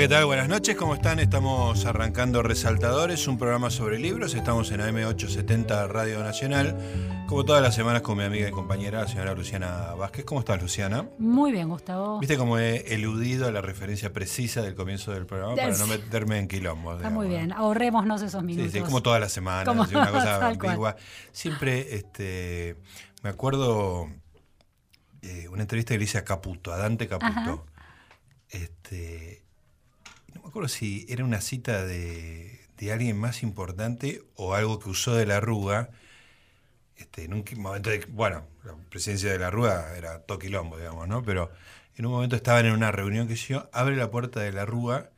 ¿qué tal? Buenas noches, ¿cómo están? Estamos arrancando Resaltadores, un programa sobre libros. Estamos en AM870 Radio Nacional, como todas las semanas con mi amiga y compañera, la señora Luciana Vázquez. ¿Cómo estás, Luciana? Muy bien, Gustavo. Viste cómo he eludido la referencia precisa del comienzo del programa para no meterme en quilombos. Está muy bien, ahorrémonos esos minutos. Sí, sí, como todas las semanas, como una cosa ambigua. Siempre este, me acuerdo eh, una entrevista que le hice a Caputo, a Dante Caputo. Este, no acuerdo si era una cita de, alguien más importante o algo que usó de la Rúa. Este, en un momento de, bueno, la presidencia de la Rúa era toquilombo, digamos, ¿no? Pero en un momento estaban en una reunión que yo, abre la puerta de la Rúa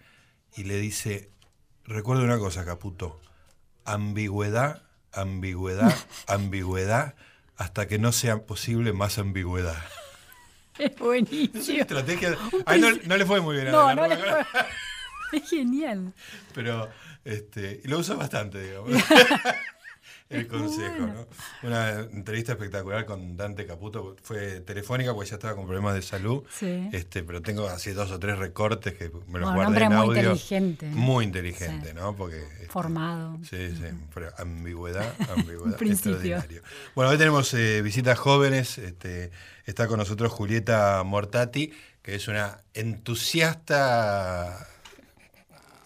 y le dice, recuerda una cosa, Caputo, ambigüedad, ambigüedad, ambigüedad, hasta que no sea posible más ambigüedad. Es buenísimo. estrategia. no, le fue muy bien a no, no le fue. Es genial. Pero este, lo usa bastante, digamos. el consejo, ¿no? Una entrevista espectacular con Dante Caputo, fue telefónica porque ya estaba con problemas de salud, sí. este, pero tengo así dos o tres recortes que me los guardé en audio. muy inteligente. Muy inteligente, ¿no? Porque, este, Formado. Sí, sí, ambigüedad, ambigüedad, extraordinario. Bueno, hoy tenemos eh, visitas jóvenes, este, está con nosotros Julieta Mortati, que es una entusiasta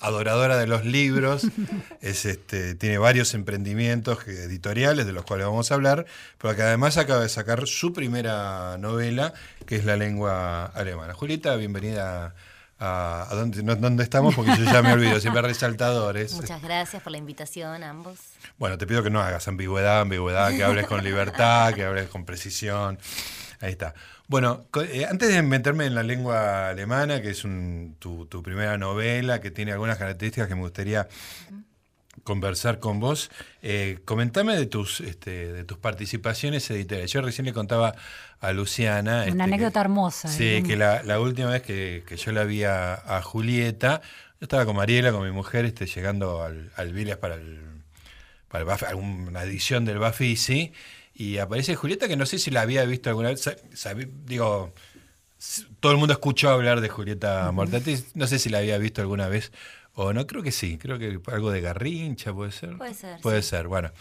adoradora de los libros, es este, tiene varios emprendimientos editoriales de los cuales vamos a hablar, pero que además acaba de sacar su primera novela, que es La lengua alemana. Julieta, bienvenida a, a dónde, estamos, porque yo ya me olvido, siempre resaltadores. Muchas gracias por la invitación ambos. Bueno, te pido que no hagas ambigüedad, ambigüedad, que hables con libertad, que hables con precisión. Ahí está. Bueno, eh, antes de meterme en la lengua alemana, que es tu, primera novela, que tiene algunas características que me gustaría conversar con vos, eh, comentame de tus, este, de tus participaciones editoriales. Yo recién le contaba a Luciana... Una este, anécdota hermosa. Sí, ¿eh? que la, última vez que, yo la vi a, Julieta, yo estaba con Mariela, con mi mujer, este, llegando al, al Viles para, el, para una edición del Bafisi, y aparece Julieta, que no sé si la había visto alguna vez. digo, todo el mundo escuchó hablar de Julieta Mortati. No sé si la había visto alguna vez o no. Creo que sí. Creo que algo de Garrincha puede ser. Puede ser. Puede ser. Bueno,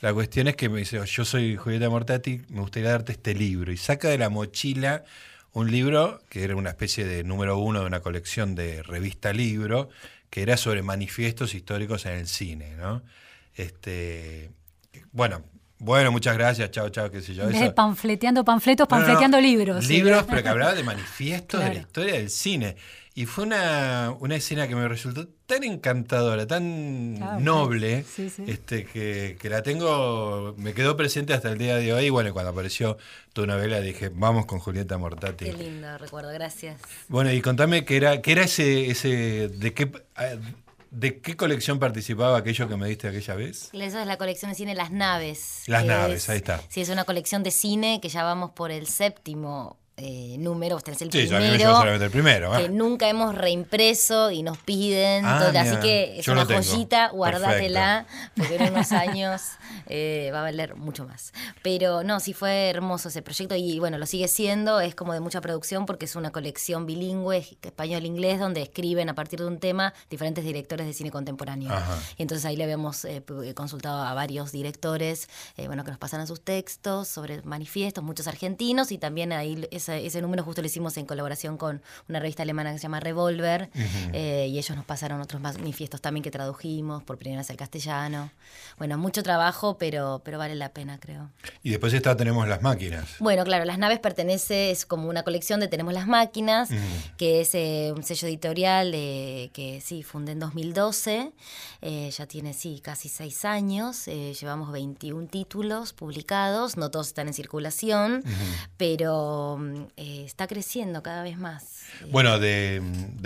la cuestión es que me dice: Yo soy Julieta Mortati, me gustaría darte este libro. Y saca de la mochila un libro que era una especie de número uno de una colección de revista libro, que era sobre manifiestos históricos en el cine, ¿no? Este, bueno, bueno, muchas gracias, chao, chao, qué sé yo. Eso. Panfleteando panfletos, panfleteando libros. Libros, pero que hablaba de manifiestos de la historia del cine. Y fue una, una, escena que me resultó tan encantadora, tan noble, Este, que, que, la tengo, me quedó presente hasta el día de hoy. Y bueno, cuando apareció tu novela dije, vamos con Julieta Mortati. Qué lindo recuerdo, gracias. Bueno, y contame qué era, qué era ese, ese, de qué, ¿De qué colección participaba aquello que me diste aquella vez? Eso es la colección de cine Las Naves. Las Naves, ahí está. Sí, es una colección de cine que ya vamos por el séptimo eh, número, este es el sí, primero, el primero que nunca hemos reimpreso y nos piden, ah, así que es una joyita, guardátela, porque en unos años eh, va a valer mucho más. Pero no, sí fue hermoso ese proyecto y bueno, lo sigue siendo, es como de mucha producción porque es una colección bilingüe, español-inglés, donde escriben a partir de un tema diferentes directores de cine contemporáneo. Y entonces ahí le habíamos eh, consultado a varios directores, bueno, que nos pasaran sus textos sobre manifiestos, muchos argentinos y también ahí es ese, número justo lo hicimos en colaboración con una revista alemana que se llama Revolver eh, y ellos nos pasaron otros manifiestos también que tradujimos por primera vez al castellano. Bueno, mucho trabajo, pero, pero vale la pena, creo. Y después está Tenemos las máquinas. Bueno, claro, Las Naves pertenece, es como una colección de Tenemos las máquinas, que es eh, un sello editorial que sí, fundé en 2012, eh, ya tiene, sí, casi seis años, llevamos 21 títulos publicados, no todos están en circulación, pero eh, está creciendo cada vez más. Bueno, de,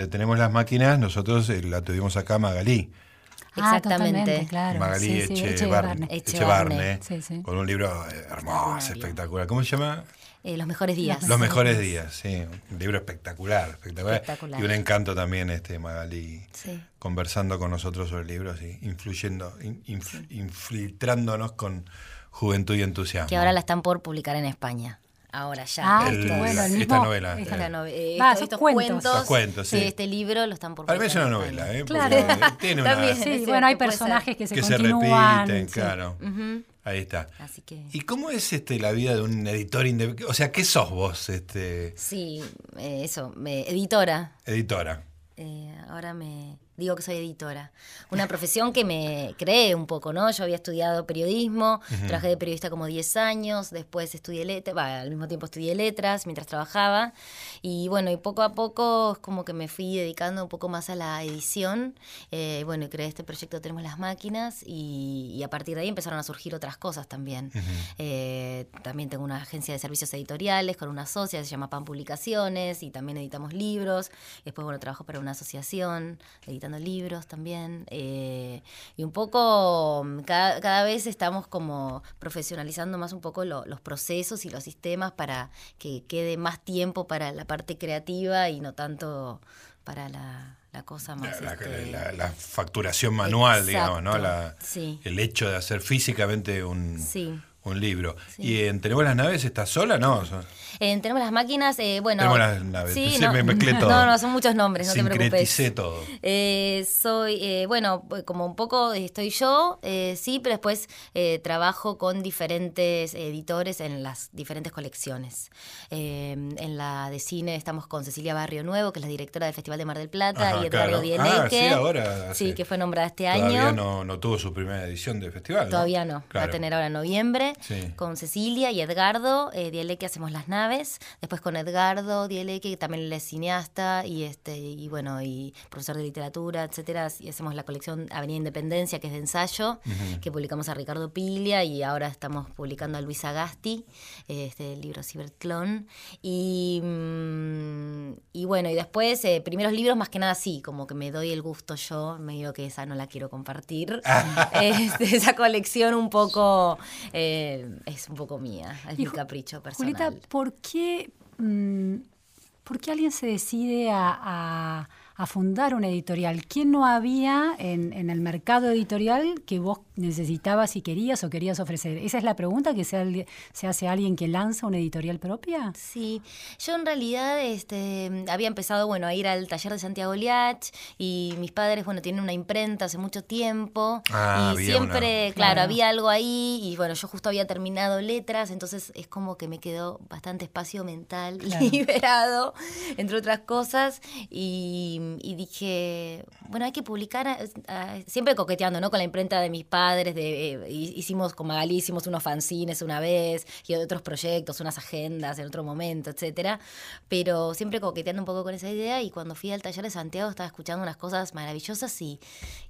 Tenemos las máquinas, nosotros eh, la tuvimos acá Magalí. Ah, Exactamente. claro. Magalí Echevarne, con un libro eh, hermoso, espectacular. ¿Cómo se llama? los mejores días. Los mejores días, sí. Un libro espectacular, espectacular. Y un encanto también este Magalí conversando con nosotros sobre libros y influyendo, infiltrándonos con juventud y entusiasmo. Que ahora la están por publicar en España. Ahora ya. Ah, bueno, el esta novela. Esta, eh. estos cuentos. cuentos, sí. Este libro lo están por Para mí es una novela, ¿eh? Claro. tiene una... sí, bueno, hay personajes que se que se repiten, claro. Ahí está. ¿Y cómo es este la vida de un editor independiente? O sea, ¿qué sos vos? Este... Sí, eh, eso, editora. Editora. Eh, ahora me digo que soy editora. Una profesión que me cree un poco, ¿no? Yo había estudiado periodismo, trabajé de periodista como 10 años, después estudié letras, al mismo tiempo estudié letras mientras trabajaba. Y bueno, y poco a poco es como que me fui dedicando un poco más a la edición. Eh, bueno, y creé este proyecto Tenemos las Máquinas y, a partir de ahí empezaron a surgir otras cosas también. Eh, también tengo una agencia de servicios editoriales con una socia, se llama PAN Publicaciones y también editamos libros. Después, bueno, trabajo para una asociación editando libros también. Eh, y un poco, mm, cada, vez estamos como profesionalizando más un poco los procesos y los sistemas para que quede más tiempo para la parte creativa y no tanto para la, cosa más... La, este, facturación manual, digamos, ¿no? El hecho de hacer físicamente un, un libro. ¿Y en Tenemos las naves estás sola? No. tenemos las máquinas, eh, bueno. Tenemos las naves. Sí, no, me mezclé todo. No, no, son muchos nombres, no te preocupes. todo. Eh, soy, eh, bueno, como un poco estoy yo, sí, pero después trabajo con diferentes editores en las diferentes colecciones. en la de cine estamos con Cecilia Barrio Nuevo, que es la directora del Festival de Mar del Plata, y Eduardo claro. Ah, sí, ahora. Sí, que fue nombrada este año. Todavía no, no tuvo su primera edición del festival. Todavía no, va a tener ahora en noviembre con Cecilia y Edgardo eh, Dieleque hacemos las naves, después con Edgardo Dieleque, que también es cineasta y este y bueno, y profesor de literatura, etcétera, y hacemos la colección Avenida Independencia, que es de ensayo, que publicamos a Ricardo Pilia y ahora estamos publicando a Luis Agasti, este el libro Ciberclon. Y, mm, y bueno, y después, eh, primeros libros más que nada sí, como que me doy el gusto yo, me digo que esa no la quiero compartir. Este, esa colección un poco eh, es un poco mía, es mi capricho personal. Julieta, ¿por qué, mm, ¿por qué alguien se decide a a fundar una editorial. ¿Quién no había en, el mercado editorial que vos necesitabas y querías o querías ofrecer? ¿Esa es la pregunta que se, se hace alguien que lanza una editorial propia? Sí, yo en realidad este, había empezado bueno, a ir al taller de Santiago Liach y mis padres bueno, tienen una imprenta hace mucho tiempo ah, y siempre, claro, había algo ahí y bueno, yo justo había terminado letras, entonces es como que me quedó bastante espacio mental liberado, entre otras cosas, y y dije, bueno, hay que publicar, siempre coqueteando, ¿no? Con la imprenta de mis padres, de, eh, hicimos con Magalí, hicimos unos fanzines una vez, y otros proyectos, unas agendas en otro momento, etcétera, pero siempre coqueteando un poco con esa idea, y cuando fui al taller de Santiago estaba escuchando unas cosas maravillosas y,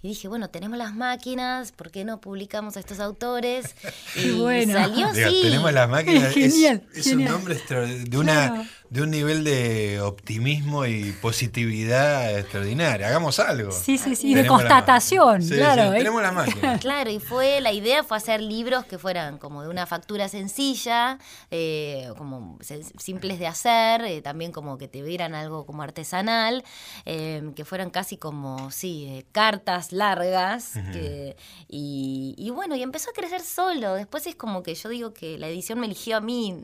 dije, bueno, tenemos las máquinas, ¿por qué no publicamos a estos autores? Y bueno. salió así. Tenemos las máquinas, es, un nombre de una de un nivel de optimismo y positividad extraordinaria. Hagamos algo. Sí, sí, sí, de constatación, claro. ¿eh? tenemos la máquina. Claro, y fue la idea fue hacer libros que fueran como de una factura sencilla, eh, como simples de hacer, eh, también como que te vieran algo como artesanal, que fueran casi como, sí, cartas largas. y, y, bueno, y empezó a crecer solo. Después es como que yo digo que la edición me eligió a mí,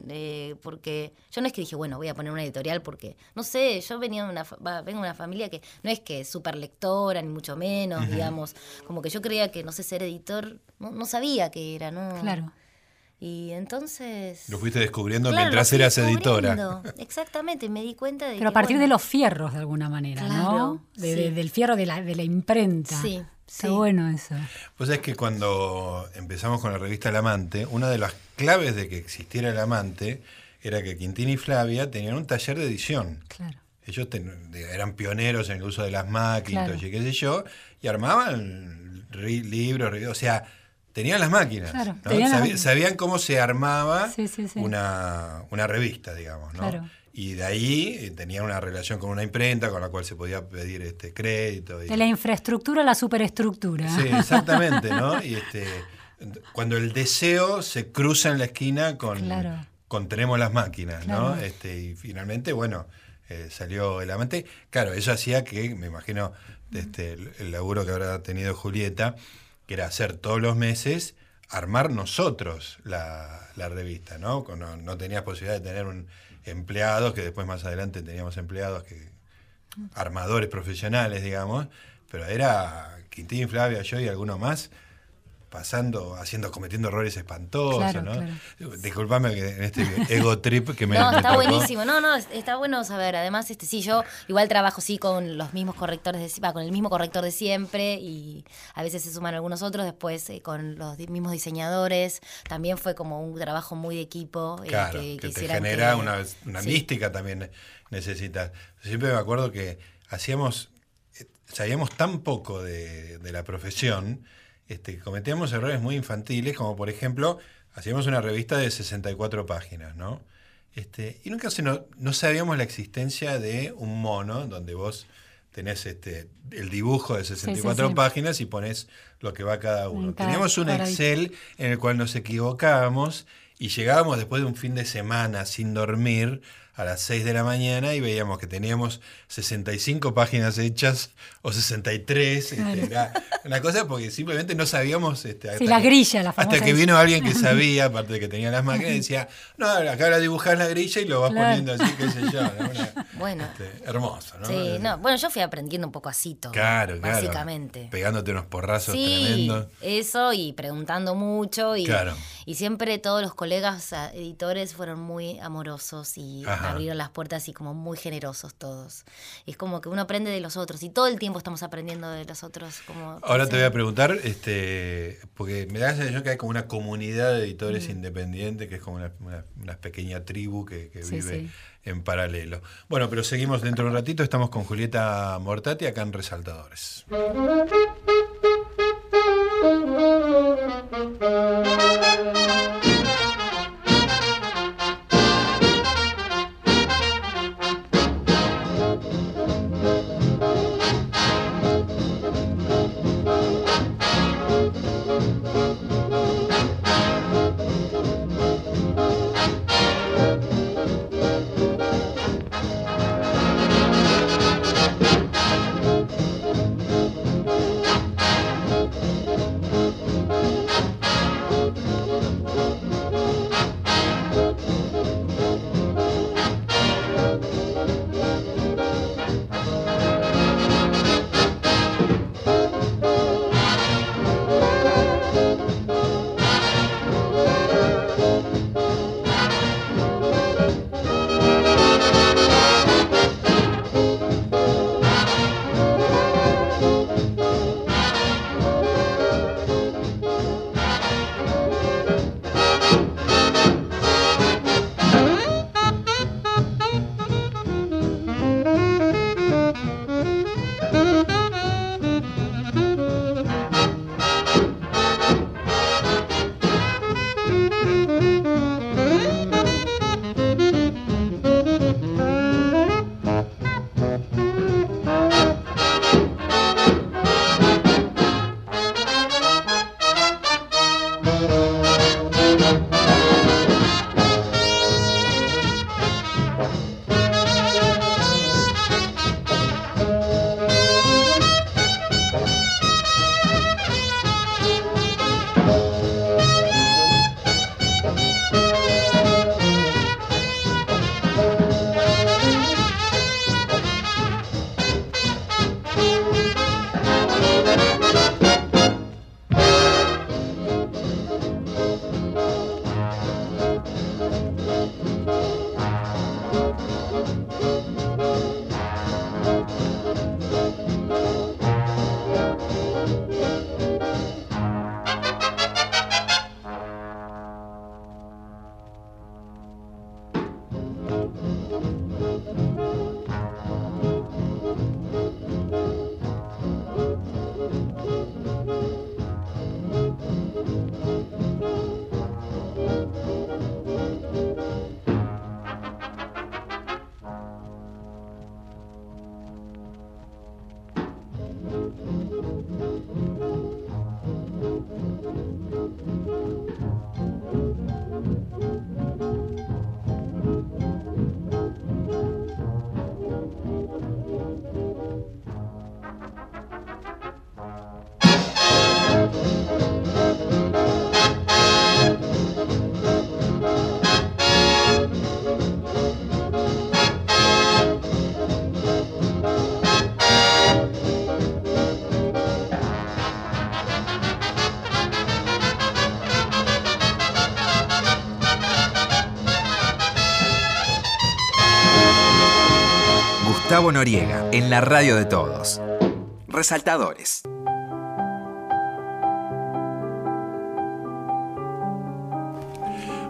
porque yo no es que dije, bueno, voy a poner una editorial porque, no sé, yo venía de una, vengo de una familia que no es que es súper lectora, ni mucho menos, digamos, como que yo creía que, no sé, ser editor, no, sabía qué era, ¿no? Claro. Y entonces... Lo fuiste descubriendo mientras eras editora. Exactamente, me di cuenta de... Pero a partir de los fierros, de alguna manera, ¿no? del fierro de la, de la imprenta. Sí. Está bueno eso. Pues es que cuando empezamos con la revista El Amante, una de las claves de que existiera El Amante era que Quintín y Flavia tenían un taller de edición. Claro. Ellos eran pioneros en el uso de las máquinas y qué sé yo, y armaban libros, o sea, tenían las máquinas. sabían, cómo se armaba una, una, revista, digamos. ¿no? Y de ahí eh, tenían una relación con una imprenta con la cual se podía pedir este crédito. De la infraestructura a la superestructura. Sí, exactamente, ¿no? Y este, cuando el deseo se cruza en la esquina con, contenemos las máquinas, ¿no? Este, y finalmente, bueno, eh, salió el amante. Claro, eso hacía que, me imagino, este, el, laburo que habrá tenido Julieta, que era hacer todos los meses armar nosotros la, revista, ¿no? ¿no? No tenías posibilidad de tener un empleado, que después más adelante teníamos empleados que armadores profesionales, digamos, pero era Quintín, Flavia, yo y alguno más pasando, haciendo, cometiendo errores espantosos, ¿no? Disculpame en este ego trip que me No, está buenísimo. No, no, está bueno saber. Además, este sí, yo igual trabajo sí con los mismos correctores de con el mismo corrector de siempre y a veces se suman algunos otros, después eh, con los mismos diseñadores. También fue como un trabajo muy de equipo. Eh, claro, que, te genera una, mística también necesitas. Siempre me acuerdo que hacíamos, eh, sabíamos tan poco de, de la profesión este, cometíamos errores muy infantiles, como por ejemplo, hacíamos una revista de 64 páginas, ¿no? Este, y nunca se no, sabíamos la existencia de un mono donde vos tenés este, el dibujo de 64 páginas y pones lo que va cada uno. Teníamos un Excel en el cual nos equivocábamos y llegábamos después de un fin de semana sin dormir a las 6 de la mañana y veíamos que teníamos 65 páginas hechas o 63. Este, era una cosa porque simplemente no sabíamos. Este, hasta la grilla, la Hasta que vino alguien que sabía, aparte de que tenía las máquinas, y decía: No, acá ahora dibujás la grilla y lo vas poniendo así, qué sé yo. bueno. Este, hermoso, ¿no? Sí, no, bueno, yo fui aprendiendo un poco así todo. Claro, claro. Básicamente. Pegándote unos porrazos sí, tremendos. Eso y preguntando mucho. Y, y siempre todos los colegas editores fueron muy amorosos y abrieron las puertas y como muy generosos todos. es como que uno aprende de los otros y todo el tiempo estamos aprendiendo de los otros. Como, Ahora te voy a preguntar, este, porque me da la sensación que hay como una comunidad de editores independientes, que es como una, pequeña tribu que, vive en paralelo. Bueno, pero seguimos dentro de un ratito, estamos con Julieta Mortati acá en Resaltadores. Noriega, en la radio de todos. Resaltadores.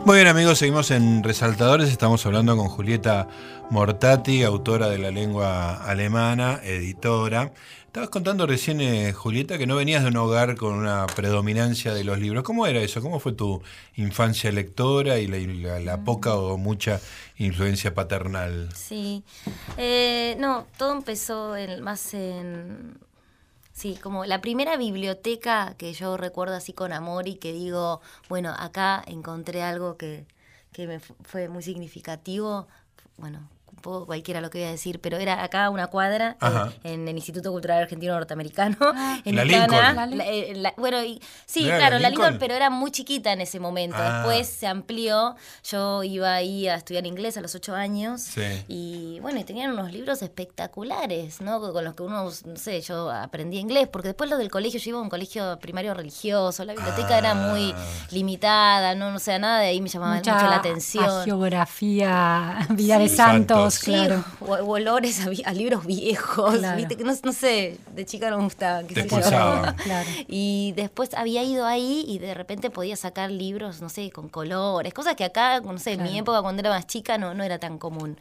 Muy bien amigos, seguimos en Resaltadores, estamos hablando con Julieta Mortati, autora de la lengua alemana, editora. Estabas contando recién, eh, Julieta, que no venías de un hogar con una predominancia de los libros. ¿Cómo era eso? ¿Cómo fue tu infancia lectora y la, poca o mucha influencia paternal? Sí, eh, no, todo empezó más en Sí, como la primera biblioteca que yo recuerdo así con amor y que digo, bueno, acá encontré algo que, que me fue muy significativo. Bueno, cualquiera lo que voy a decir, pero era acá una cuadra eh, en el Instituto Cultural Argentino Norteamericano. Ah. en la Lincoln. Eh, bueno, sí, claro, la Lincoln? pero era muy chiquita en ese momento. Ah. Después se amplió. Yo iba ahí a estudiar inglés a los ocho años. Y bueno, y tenían unos libros espectaculares, ¿no? Con los que uno, no sé, yo aprendí inglés, porque después lo del colegio, yo iba a un colegio primario religioso, la biblioteca era muy ah. limitada, no, no sé, nada de ahí me llamaba mucho la atención. Geografía, vida de santos claro. O, olores a, libros viejos, ¿viste? Que no, sé, de chica no me gustaba. Y después había ido ahí y de repente podía sacar libros, no sé, con colores, cosas que acá, no sé, en mi época cuando era más chica no, no era tan común.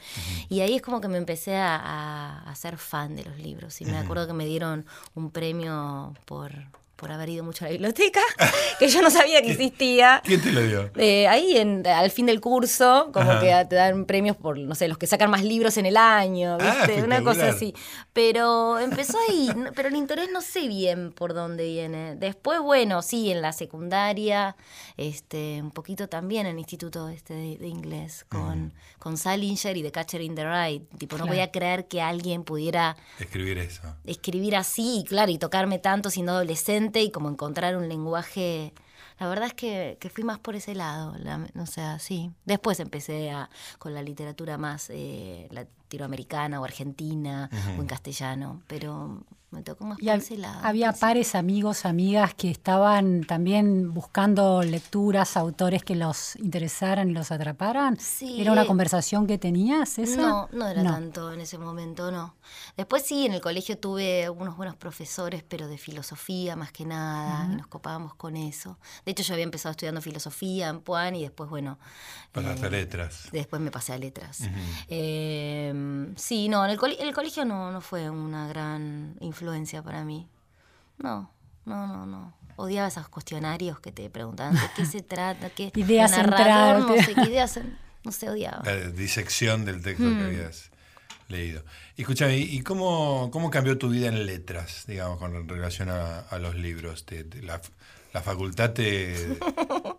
Y ahí es como que me empecé a, a, ser fan de los libros. Y me acuerdo que me dieron un premio por por haber ido mucho a la biblioteca, que yo no sabía que existía. ¿Quién te lo dio? Eh, ahí, en, al fin del curso, como que te dan premios por, no sé, los que sacan más libros en el año, ah, ¿viste? Una cosa así. Pero empezó ahí, pero el interés no sé bien por dónde viene. Después, bueno, sí, en la secundaria, este, un poquito también en el instituto este de, inglés, con, con Salinger y The Catcher in the Rye. Tipo, no voy a creer que alguien pudiera... Escribir eso. Escribir así, claro, y tocarme tanto siendo adolescente y como encontrar un lenguaje. La verdad es que, fui más por ese lado, o sea, sí. Después empecé a, con la literatura más eh, latinoamericana o argentina o en castellano, pero me tocó más Había pares, amigos, amigas que estaban también buscando lecturas, autores que los interesaran y los atraparan. Sí. ¿Era una conversación que tenías esa? No, no era tanto en ese momento, no. Después sí, en el colegio tuve unos buenos profesores, pero de filosofía más que nada, y nos copábamos con eso. De hecho, yo había empezado estudiando filosofía en Puan y después, bueno... Pasaste a eh, letras. Después me pasé a letras. Em, sí, no, en el, el colegio no, no fue una gran influencia influencia para mí. No, no, no, no. Odiaba esos cuestionarios que te preguntaban de qué se trata, qué ideas narrador, no sé, qué ideas, no se odiaba. La disección del texto que hmm. habías leído. Escúchame, ¿y cómo, cómo cambió tu vida en letras, digamos, con relación a, los libros? la, la, facultad te...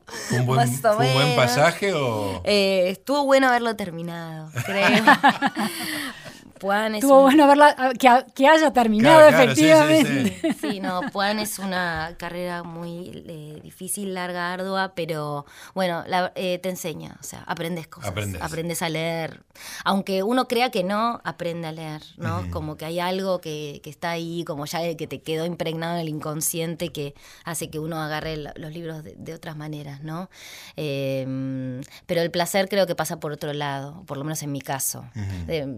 ¿Fue un buen, ¿fue un buen pasaje o...? Eh, estuvo bueno haberlo terminado, creo. Puan es Estuvo bueno verla, ah, que, haya terminado efectivamente. sí, no, Puan es una carrera muy eh, difícil, larga, ardua, pero bueno, eh, te enseña, o sea, aprendes cosas. Aprendes. a leer. Aunque uno crea que no, aprende a leer, ¿no? Como que hay algo que, está ahí, como ya que te quedó impregnado en el inconsciente que hace que uno agarre los libros de, otras maneras, ¿no? Em, pero el placer creo que pasa por otro lado, por lo menos en mi caso.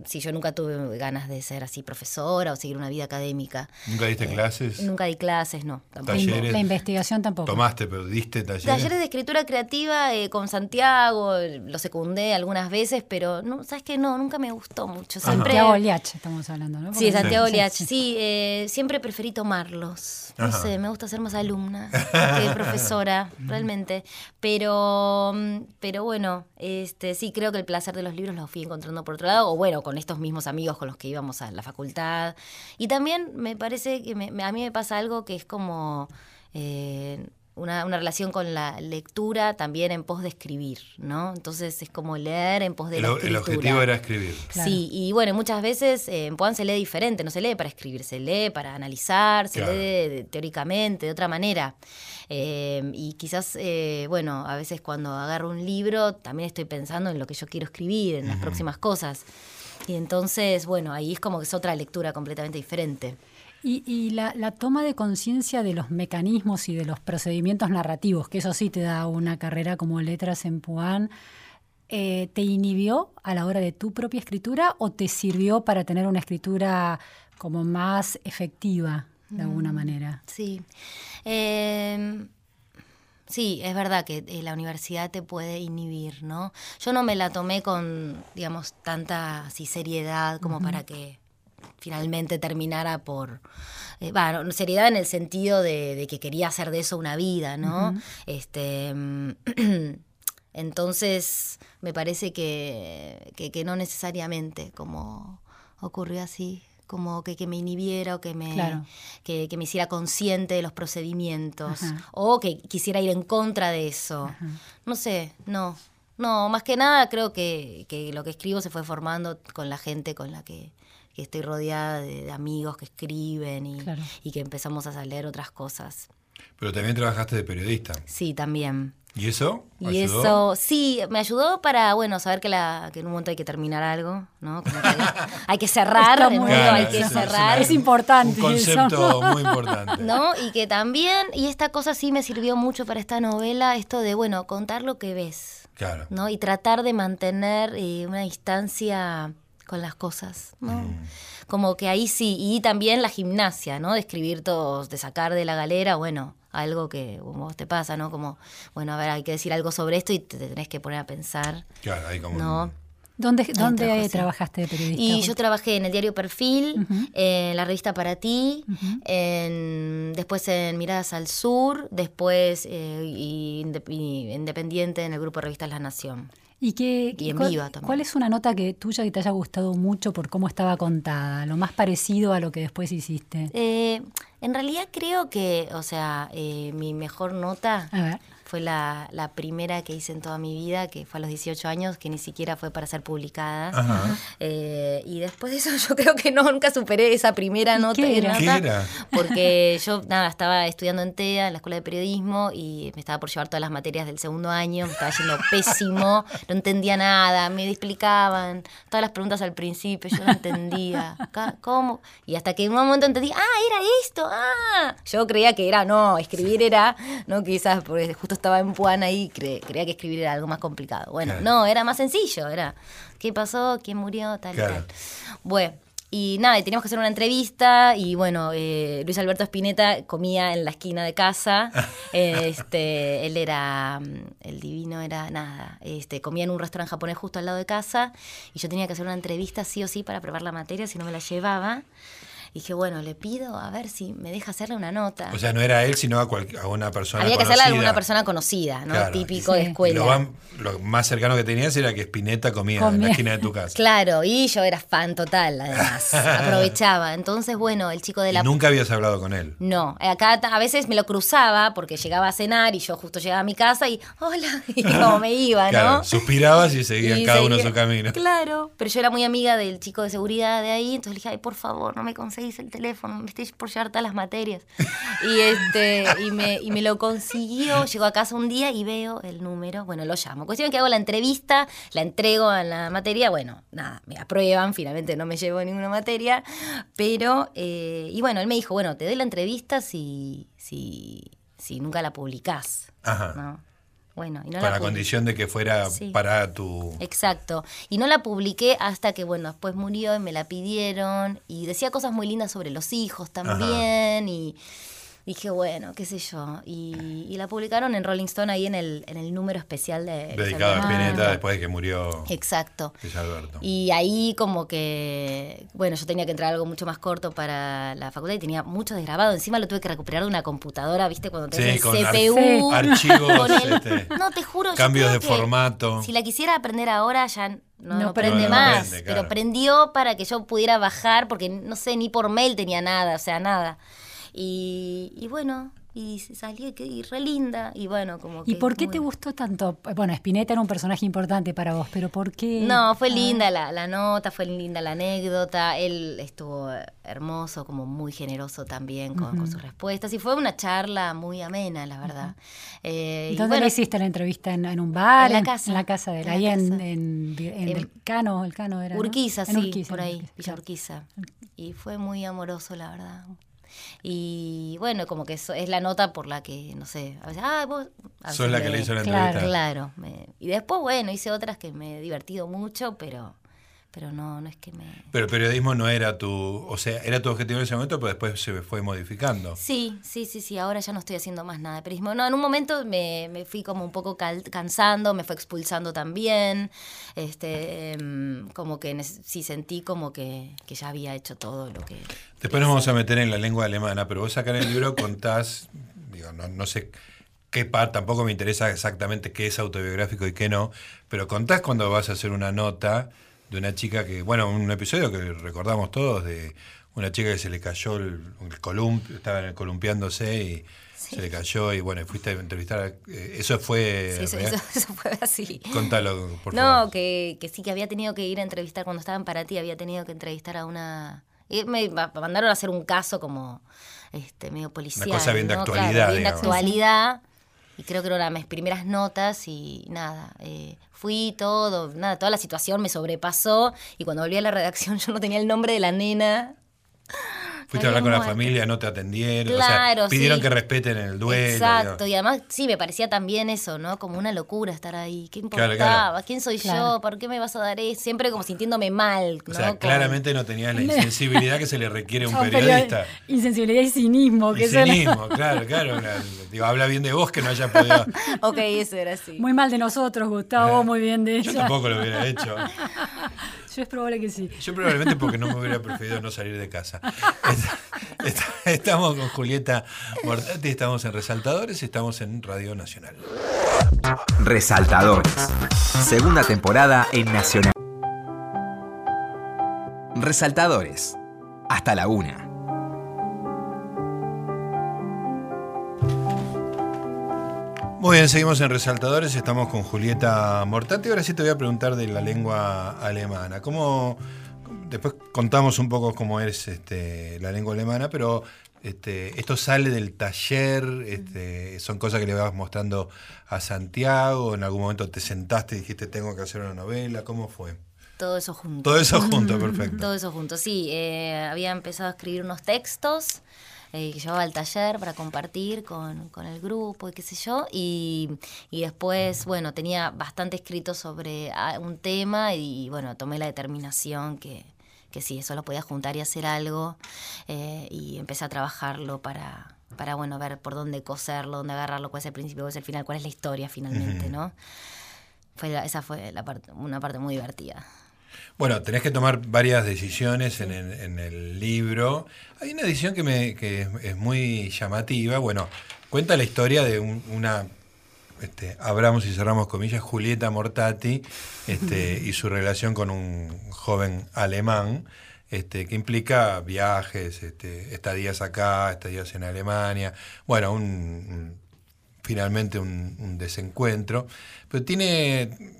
si yo nunca tuve ganas de ser así profesora o seguir una vida académica. ¿Nunca diste eh, clases? Nunca di clases, no. ¿Talleres? La investigación tampoco. ¿Tomaste, pero diste talleres? Talleres de escritura creativa eh, con Santiago, lo secundé algunas veces, pero no, ¿sabes qué? No, nunca me gustó mucho. Siempre... Santiago Liach estamos hablando, ¿no? sí, Santiago Liach. Sí, eh, siempre preferí tomarlos. No sé, me gusta ser más alumna que profesora, realmente. Pero, mm, pero bueno, este, sí, creo que el placer de los libros lo fui encontrando por otro lado, o bueno, con estos mismos amigos con los que íbamos a la facultad. Y también me parece que a mí me pasa algo que es como... Eh, una, relación con la lectura también en pos de escribir, ¿no? Entonces es como leer en pos de la escritura. El objetivo era escribir. Sí, y bueno, muchas veces eh, en Puan se lee diferente, no se lee para escribir, se lee para analizar, se lee teóricamente, de otra manera. Eh, y quizás, eh, bueno, a veces cuando agarro un libro también estoy pensando en lo que yo quiero escribir, en las próximas cosas. Y entonces, bueno, ahí es como que es otra lectura completamente diferente. Y, la, toma de conciencia de los mecanismos y de los procedimientos narrativos, que eso sí te da una carrera como letras en Puan, eh, te inhibió a la hora de tu propia escritura o te sirvió para tener una escritura como más efectiva de alguna mm, manera? Sí. Em, sí, es verdad que eh, la universidad te puede inhibir, ¿no? Yo no me la tomé con, digamos, tanta seriedad como para que finalmente terminara por... Eh, bueno, seriedad en el sentido de, que quería hacer de eso una vida, ¿no? Este... Entonces, me parece que, que, no necesariamente como ocurrió así, como que, que me inhibiera o que me, que, me hiciera consciente de los procedimientos o que quisiera ir en contra de eso. No sé, no. No, más que nada creo que, que, lo que escribo se fue formando con la gente con la que, estoy rodeada de, amigos que escriben y, y que empezamos a leer otras cosas. Pero también trabajaste de periodista. Sí, también. ¿Y eso? Y eso, sí, me ayudó para, bueno, saber que, la, que en un momento hay que terminar algo, ¿no? hay que cerrar, en mundo hay que cerrar. Es, importante. Un concepto muy importante. ¿No? Y que también, y esta cosa sí me sirvió mucho para esta novela, esto de, bueno, contar lo que ves. Claro. ¿No? Y tratar de mantener eh, una distancia con las cosas, ¿no? Mm. Como que ahí sí, y también la gimnasia, ¿no? De escribir todos, de sacar de la galera, bueno, algo que vos te pasa, ¿no? Como, bueno, a ver, hay que decir algo sobre esto y te tenés que poner a pensar. Claro, ahí como... ¿no? ¿Dónde, dónde trabajaste de periodista? Y yo trabajé en el diario Perfil, en la revista Para Ti, en, después en Miradas al Sur, después eh, y, independiente en el grupo Revistas La Nación. ¿Y, qué, en cuál, viva también. ¿Cuál es una nota que tuya que te haya gustado mucho por cómo estaba contada? Lo más parecido a lo que después hiciste. Eh, en realidad creo que, o sea, eh, mi mejor nota fue la, la, primera que hice en toda mi vida, que fue a los 18 años, que ni siquiera fue para ser publicada. Eh, y después de eso yo creo que no, nunca superé esa primera nota, ¿Qué era? Porque yo, nada, estaba estudiando en TEA, en la Escuela de Periodismo, y me estaba por llevar todas las materias del segundo año, me estaba yendo pésimo, no entendía nada, me explicaban todas las preguntas al principio, yo no entendía. ¿Cómo? Y hasta que en un momento entendí, ah, era esto, ah. Yo creía que era, no, escribir era, no quizás, porque justo estaba en Puan ahí, creía que escribir era algo más complicado. Bueno, no, era más sencillo, era qué pasó, quién murió, tal y tal. Bueno. Y nada, teníamos que hacer una entrevista y bueno, eh, Luis Alberto Spinetta comía en la esquina de casa. este, él era, mm, el divino era nada, este, comía en un restaurante japonés justo al lado de casa y yo tenía que hacer una entrevista sí o sí para probar la materia, si no me la llevaba dije, bueno, le pido a ver si me deja hacerle una nota. O sea, no era él, sino a, a una persona Había que hacerle a alguna persona conocida, ¿no? Típico de escuela. Lo, más cercano que tenías era que Spinetta comía, en la esquina de tu casa. Claro, y yo era fan total, además. Aprovechaba. Entonces, bueno, el chico de la... nunca habías hablado con él? No. Acá a veces me lo cruzaba porque llegaba a cenar y yo justo llegaba a mi casa y, hola, y como me iba, ¿no? suspirabas y seguían cada uno su camino. Claro, pero yo era muy amiga del chico de seguridad de ahí, entonces le dije, ay, por favor, no me conseguí el teléfono, me estoy por llevar todas las materias. Y, este, y, me, y me lo consiguió, llegó a casa un día y veo el número, bueno, lo llamo. Cuestión que hago la entrevista, la entrego en la materia, bueno, nada, me aprueban, finalmente no me llevo ninguna materia, pero, eh, y bueno, él me dijo, bueno, te doy la entrevista si, si, si nunca la publicás. Ajá. Bueno, Con la, condición de que fuera para tu... Exacto. Y no la publiqué hasta que, bueno, después murió y me la pidieron. Y decía cosas muy lindas sobre los hijos también. Y dije, bueno, qué sé yo. Y, la publicaron en Rolling Stone ahí en el, en el número especial de... Dedicado a Spinetta después de que murió. Exacto. Y ahí como que, bueno, yo tenía que entrar algo mucho más corto para la facultad y tenía mucho desgrabado. Encima lo tuve que recuperar de una computadora, ¿viste? Cuando tenés sí, CPU. archivos. Este, no, te juro. Cambios de formato. Si la quisiera aprender ahora ya no, prende más, pero prendió para que yo pudiera bajar, porque no sé, ni por mail tenía nada, o sea, nada. Y, y bueno, y salió y re linda y bueno como ¿Y por qué te gustó tanto? Bueno, Spinetta era un personaje importante para vos, pero ¿por qué? No, fue linda la, la, nota, fue linda la anécdota, él estuvo hermoso, como muy generoso también con, sus respuestas y fue una charla muy amena, la verdad. Eh, ¿Dónde hiciste la entrevista? ¿En, un bar? En la casa. En la casa de él, ahí en, en, el Cano, el Cano era. Urquiza, sí, por ahí, Villa Urquiza. Y fue muy amoroso, la verdad Y bueno, como que eso es la nota por la que, no sé, a veces, ah, vos... Sos la que le hizo la entrevista. Claro, y después, bueno, hice otras que me he divertido mucho, pero pero no, no es que me... Pero el periodismo no era tu, o sea, era tu objetivo en ese momento, pero después se fue modificando. Sí, sí, sí, sí, ahora ya no estoy haciendo más nada de periodismo. No, en un momento me, me fui como un poco cansando, me fue expulsando también, este, em, como que sí sentí como que, que, ya había hecho todo lo que... Después nos vamos a meter en la lengua alemana, pero vos acá en el libro contás, digo, no, no sé qué parte, tampoco me interesa exactamente qué es autobiográfico y qué no, pero contás cuando vas a hacer una nota de una chica que, bueno, un episodio que recordamos todos de una chica que se le cayó el, columpio, estaba columpiándose y se le cayó y bueno, fuiste a entrevistar. Eh, eso fue. Sí, eso, fue así. Contalo, por favor. No, que, que, sí, que había tenido que ir a entrevistar cuando estaba en para ti, había tenido que entrevistar a una. Y me mandaron a hacer un caso como este medio policial. Una cosa bien de actualidad. bien de actualidad. Y creo que eran mis primeras notas y nada. Eh, fui todo, nada, toda la situación me sobrepasó y cuando volví a la redacción yo no tenía el nombre de la nena. Fuiste a hablar con la familia, no te atendieron. Claro, pidieron que respeten el duelo. Exacto, y además sí, me parecía también eso, ¿no? Como una locura estar ahí. ¿Qué importaba? ¿Quién soy yo? ¿Por qué me vas a dar eso? Siempre como sintiéndome mal. ¿no? O sea, claramente no tenías la insensibilidad que se le requiere a un periodista. Insensibilidad y cinismo. Que y cinismo, claro, claro. Digo, habla bien de vos que no haya podido. ok, eso era así. Muy mal de nosotros, Gustavo, muy bien de ella. Yo tampoco lo hubiera hecho. Yo es probable que sí. Yo probablemente porque no me hubiera preferido no salir de casa. Estamos con Julieta Mortati, estamos en Resaltadores, estamos en Radio Nacional. Resaltadores. Segunda temporada en Nacional. Resaltadores. Hasta la una. Muy bien, seguimos en Resaltadores, estamos con Julieta Mortati. Ahora sí te voy a preguntar de la lengua alemana. ¿Cómo, después contamos un poco cómo es este, la lengua alemana, pero este, esto sale del taller, este, son cosas que le vas mostrando a Santiago, en algún momento te sentaste y dijiste tengo que hacer una novela, ¿cómo fue? Todo eso junto. Todo eso junto, perfecto. Todo eso junto, sí. Eh, había empezado a escribir unos textos eh, que llevaba al taller para compartir con, el grupo y qué sé yo. Y, después, bueno, tenía bastante escrito sobre ah, un tema y, bueno, tomé la determinación que, que sí, eso lo podía juntar y hacer algo. Eh, y empecé a trabajarlo para, para, bueno, ver por dónde coserlo, dónde agarrarlo, cuál es el principio, cuál es el final, cuál es la historia finalmente, ¿no? Fue, esa fue la parte, una parte muy divertida. Bueno, tenés que tomar varias decisiones en el, libro. Hay una decisión que, me, que es, muy llamativa. Bueno, cuenta la historia de una, este, abramos y cerramos comillas, Julieta Mortati este, y su relación con un joven alemán. Este, que implica viajes, este, estadías acá, estadías en Alemania, bueno, un, finalmente un, desencuentro, pero tiene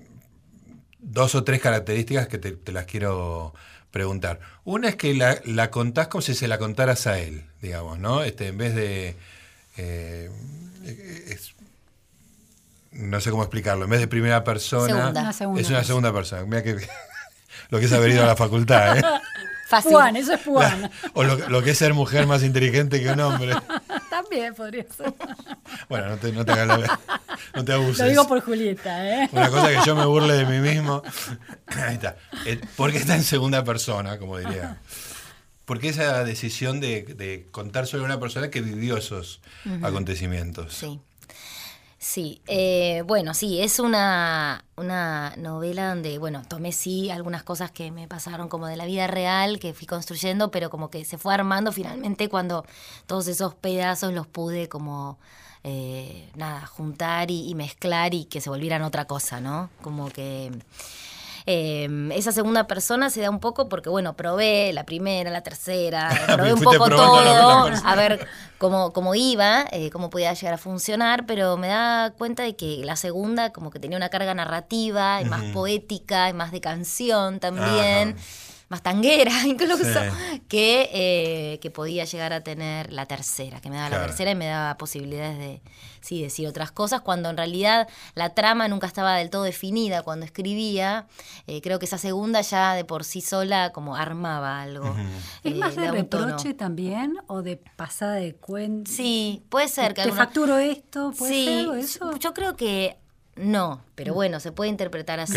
dos o tres características que te, las quiero preguntar. Una es que la, contás como si se la contaras a él, digamos, ¿no? Este, en vez de... Eh, no sé cómo explicarlo, en vez de primera persona, es una segunda persona. Mira que lo que es haber ido a la facultad, ¿eh? Fácil. eso es Juan. O lo, que es ser mujer más inteligente que un hombre. También podría ser. Bueno, no te, no te, no te abuses. Lo digo por Julieta, ¿eh? Una cosa que yo me burle de mí mismo. Ahí está. ¿Por qué está en segunda persona, como diría? ¿Por qué esa decisión de, contar sobre una persona que vivió esos acontecimientos? Sí. Sí, eh, bueno, sí, es una, una novela donde, bueno, tomé sí algunas cosas que me pasaron como de la vida real, que fui construyendo, pero como que se fue armando finalmente cuando todos esos pedazos los pude como, eh, nada, juntar y, y mezclar y que se volvieran otra cosa, ¿no? Como que Em, esa segunda persona se da un poco porque, bueno, probé la primera, la tercera, probé un poco todo, a ver cómo, cómo iba, eh, cómo podía llegar a funcionar, pero me da cuenta de que la segunda como que tenía una carga narrativa, y más poética, y más de canción también. Más tanguera incluso, que, eh, que podía llegar a tener la tercera, que me daba la tercera y me daba posibilidades de sí, decir otras cosas, cuando en realidad la trama nunca estaba del todo definida cuando escribía. Eh, creo que esa segunda ya de por sí sola como armaba algo. ¿Es más de, reproche también o de pasada de cuenta? Sí, puede ser. Que ¿Te facturo esto? ¿Puede sí, ser eso? Yo creo que no, pero bueno, se puede interpretar así.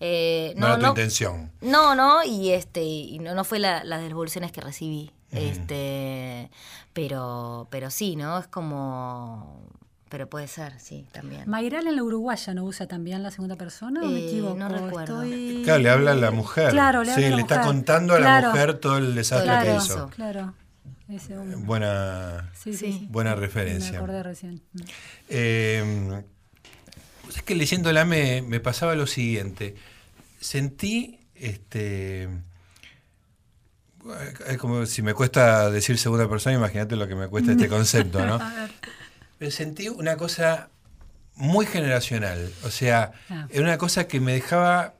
Eh, no, era tu intención. No, no, y este, y no, no fue la, las devoluciones que recibí. Este, pero, pero sí, ¿no? Es como pero puede ser, sí, también. Mayral en la uruguaya no usa también la segunda persona, ¿o me eh, equivoco? No recuerdo. Claro, le habla a la mujer. Claro, le, sí, le está contando a la mujer todo el desastre que hizo. Claro. buena, sí, sí, buena referencia. Me acordé recién. Eh, es que leyéndola me, me pasaba lo siguiente. Sentí, este, es como si me cuesta decir segunda persona, imagínate lo que me cuesta este concepto, ¿no? me sentí una cosa muy generacional. O sea, ah. era una cosa que me dejaba.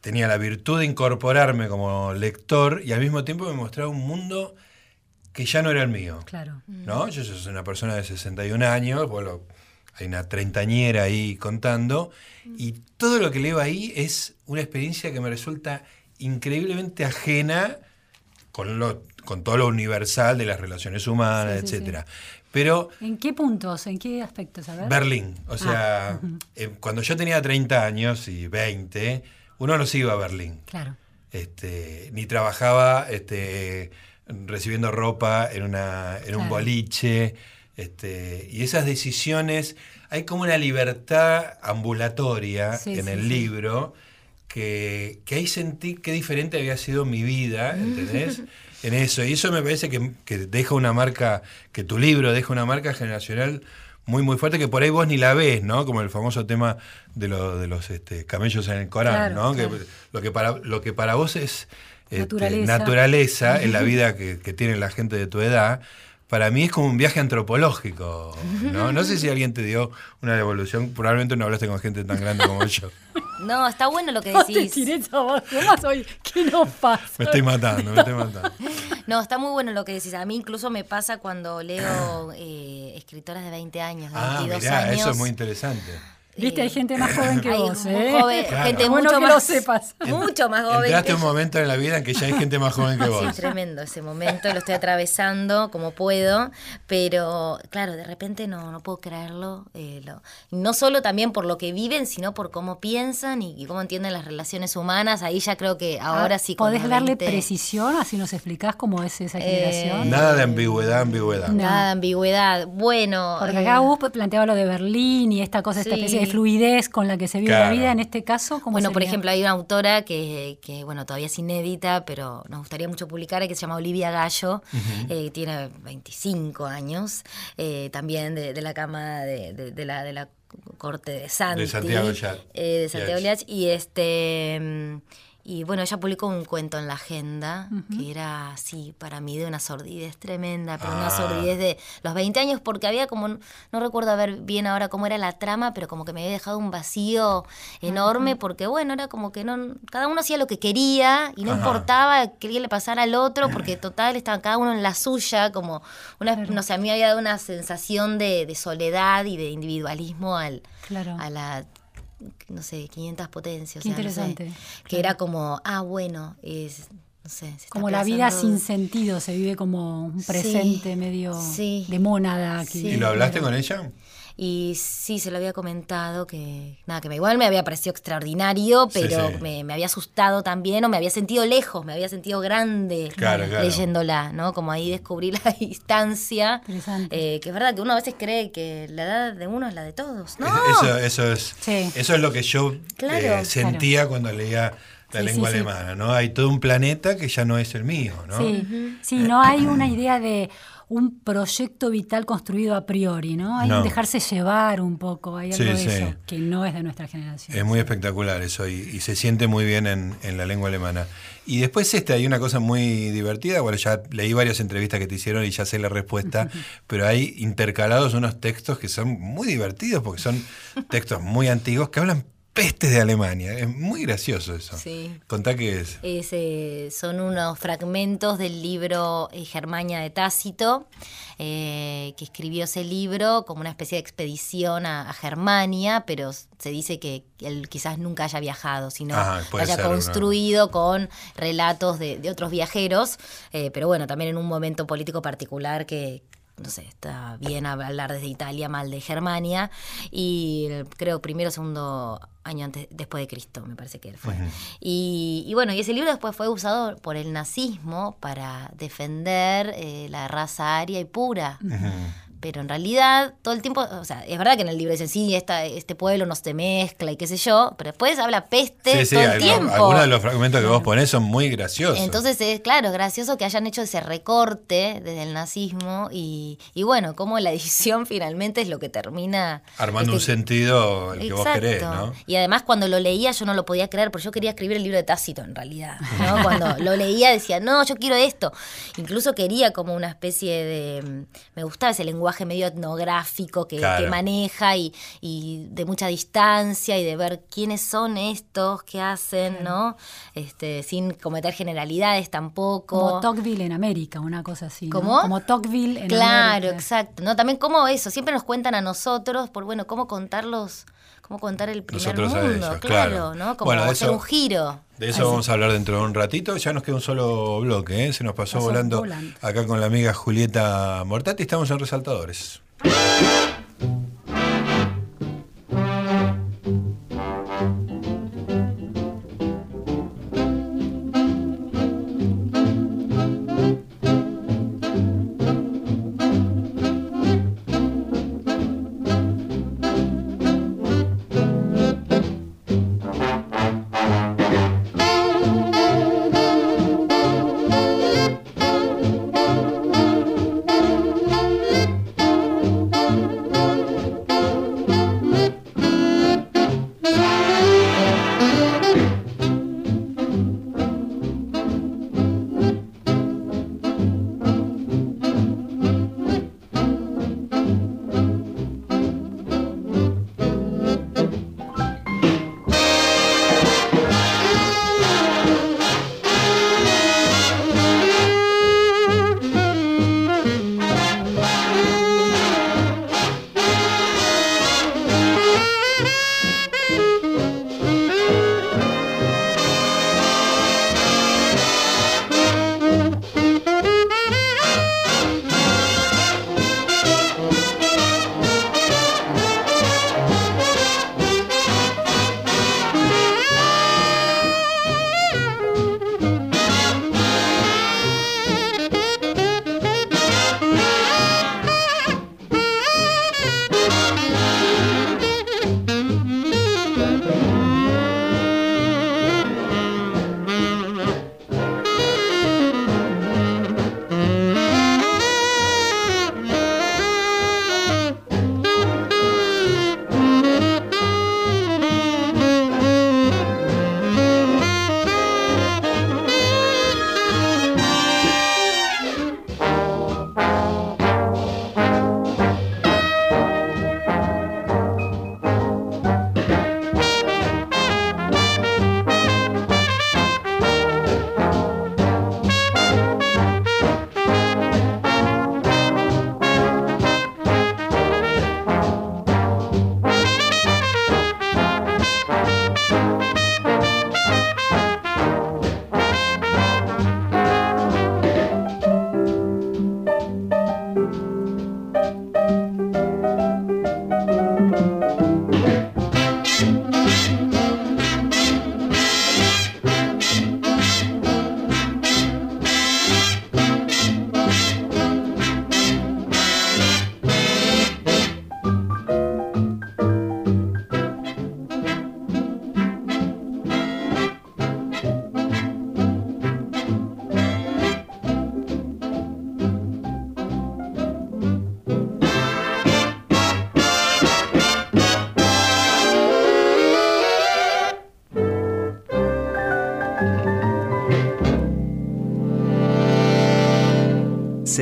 Tenía la virtud de incorporarme como lector y al mismo tiempo me mostraba un mundo que ya no era el mío. Claro. ¿No? Yo soy una persona de 61 años, bueno, hay una treintañera ahí contando, y todo lo que leo ahí es una experiencia que me resulta increíblemente ajena con, lo, con todo lo universal de las relaciones humanas, etc. etcétera. Pero, ¿En qué puntos? ¿En qué aspectos? Berlín. O sea, ah, eh, cuando yo tenía 30 años y 20, uno no se iba a Berlín. Claro. Este, ni trabajaba este, recibiendo ropa en, una, en un boliche. Este, y esas decisiones, hay como una libertad ambulatoria en el libro que, que ahí sentí qué diferente había sido mi vida, ¿entendés? en eso. Y eso me parece que, deja una marca, que tu libro deja una marca generacional muy muy fuerte que por ahí vos ni la ves, ¿no? Como el famoso tema de, de los este, camellos en el Corán, ¿no? Que, lo, que para, lo que para vos es este, naturaleza, en la vida que, que tiene la gente de tu edad, para mí es como un viaje antropológico, ¿no? No sé si alguien te dio una devolución, probablemente no hablaste con gente tan grande como yo. No, está bueno lo que decís. ¿Qué nos pasa? Me estoy matando, me estoy matando. No, está muy bueno lo que decís. A mí incluso me pasa cuando leo eh, escritoras de 20 años, de 22 ah, mirá, años. Eso es muy interesante. Viste, hay gente más joven que vos, ¿eh? Joven, Gente mucho más, lo sepas. Mucho más joven. Entraste un momento en la vida en que ya hay gente más joven que vos. Sí, tremendo ese momento, lo estoy atravesando como puedo, pero claro, de repente no, no puedo creerlo. Eh, no solo también por lo que viven, sino por cómo piensan y, cómo entienden las relaciones humanas. Ahí ya creo que ahora sí. ¿Podés darle precisión? Así nos explicás cómo es esa eh, generación. Nada de ambigüedad, ambigüedad. Nada de ambigüedad. Bueno. Porque acá vos planteaba lo de Berlín y esta cosa, esta especie de fluidez con la que se vive la vida en este caso? bueno, por ejemplo, hay una autora que, bueno, todavía es inédita, pero nos gustaría mucho publicar, que se llama Olivia Gallo, eh, tiene 25 años, eh, también de, la cama de, la, de la corte de Santi. De Santiago eh, de Santiago Y este... Y bueno, ella publicó un cuento en la agenda que era así, para mí, de una sordidez tremenda, pero una ah. sordidez de los 20 años, porque había como, no recuerdo ver bien ahora cómo era la trama, pero como que me había dejado un vacío enorme, porque bueno, era como que no, cada uno hacía lo que quería y no importaba qué le pasara al otro, porque total estaba cada uno en la suya, como una, no sé, a mí había dado una sensación de, soledad y de individualismo al, a la no sé, 500 potencias. interesante. que era como, ah, bueno, es, no sé. como la vida sin sentido, se vive como un presente medio de mónada. ¿Y lo hablaste con ella? Y sí, se lo había comentado que, nada, que igual me había parecido extraordinario, pero Me, había asustado también, o me había sentido lejos, me había sentido grande leyéndola, ¿no? Como ahí descubrí la distancia. Eh, que es verdad que uno a veces cree que la edad de uno es la de todos, ¿no? Eso, eso, es, eso es lo que yo eh, sentía cuando leía la lengua alemana, ¿no? Hay todo un planeta que ya no es el mío, ¿no? Sí, sí no hay una idea de un proyecto vital construido a priori, ¿no? Hay que dejarse llevar un poco, hay algo de eso, que no es de nuestra generación. Es muy espectacular eso y, se siente muy bien en, la lengua alemana. Y después este, hay una cosa muy divertida, bueno, ya leí varias entrevistas que te hicieron y ya sé la respuesta, pero hay intercalados unos textos que son muy divertidos porque son textos muy antiguos que hablan Pestes de Alemania. Es muy gracioso eso. Sí. Contá qué es. Eh, son unos fragmentos del libro eh, Germania de Tácito, eh, que escribió ese libro como una especie de expedición a, Germania, pero se dice que él quizás nunca haya viajado, sino haya construido con relatos de, de otros viajeros, pero bueno, también en un momento político particular que, no sé, está bien hablar desde Italia, mal de Germania, y creo primero o segundo año antes, después de Cristo, me parece que él fue. y, bueno, y ese libro después fue usado por el nazismo para defender eh, la raza aria y pura pero en realidad todo el tiempo, o sea, es verdad que en el libro dicen, sí, esta, este pueblo no se mezcla y qué sé yo, pero después habla peste todo el tiempo. Algunos de los fragmentos que vos ponés son muy graciosos. Entonces, es claro, es gracioso que hayan hecho ese recorte desde el nazismo y, y bueno, como la edición finalmente es lo que termina... Armando este un sentido el que vos querés, ¿no? Y además cuando lo leía yo no lo podía creer, porque yo quería escribir el libro de Tácito en realidad, ¿no? Cuando lo leía decía, no, yo quiero esto. Incluso quería como una especie de... Me gustaba ese lenguaje medio etnográfico que, maneja y, de mucha distancia y de ver quiénes son estos, qué hacen, ¿no? Este, sin cometer generalidades tampoco. Como Tocqueville en América, una cosa así. ¿Cómo? Como Tocqueville en América. Claro, exacto. ¿no? También como eso, siempre nos cuentan a nosotros, por bueno, cómo contarlos cómo contar el primer mundo, claro, ¿no? Como hacer un giro. De eso vamos a hablar dentro de un ratito. Ya nos queda un solo bloque, ¿eh? se nos pasó, volando, acá con la amiga Julieta Mortati. Estamos en Resaltadores.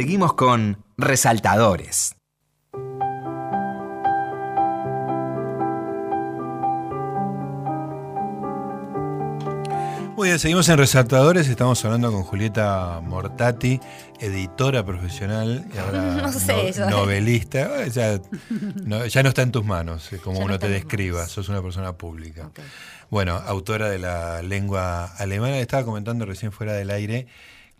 Seguimos con Resaltadores. Muy bien, seguimos en Resaltadores. Estamos hablando con Julieta Mortati, editora profesional y ahora novelista. Ya no, está en tus manos, como uno te describa. Sos una persona pública. Bueno, autora de la lengua alemana. Estaba comentando recién fuera del aire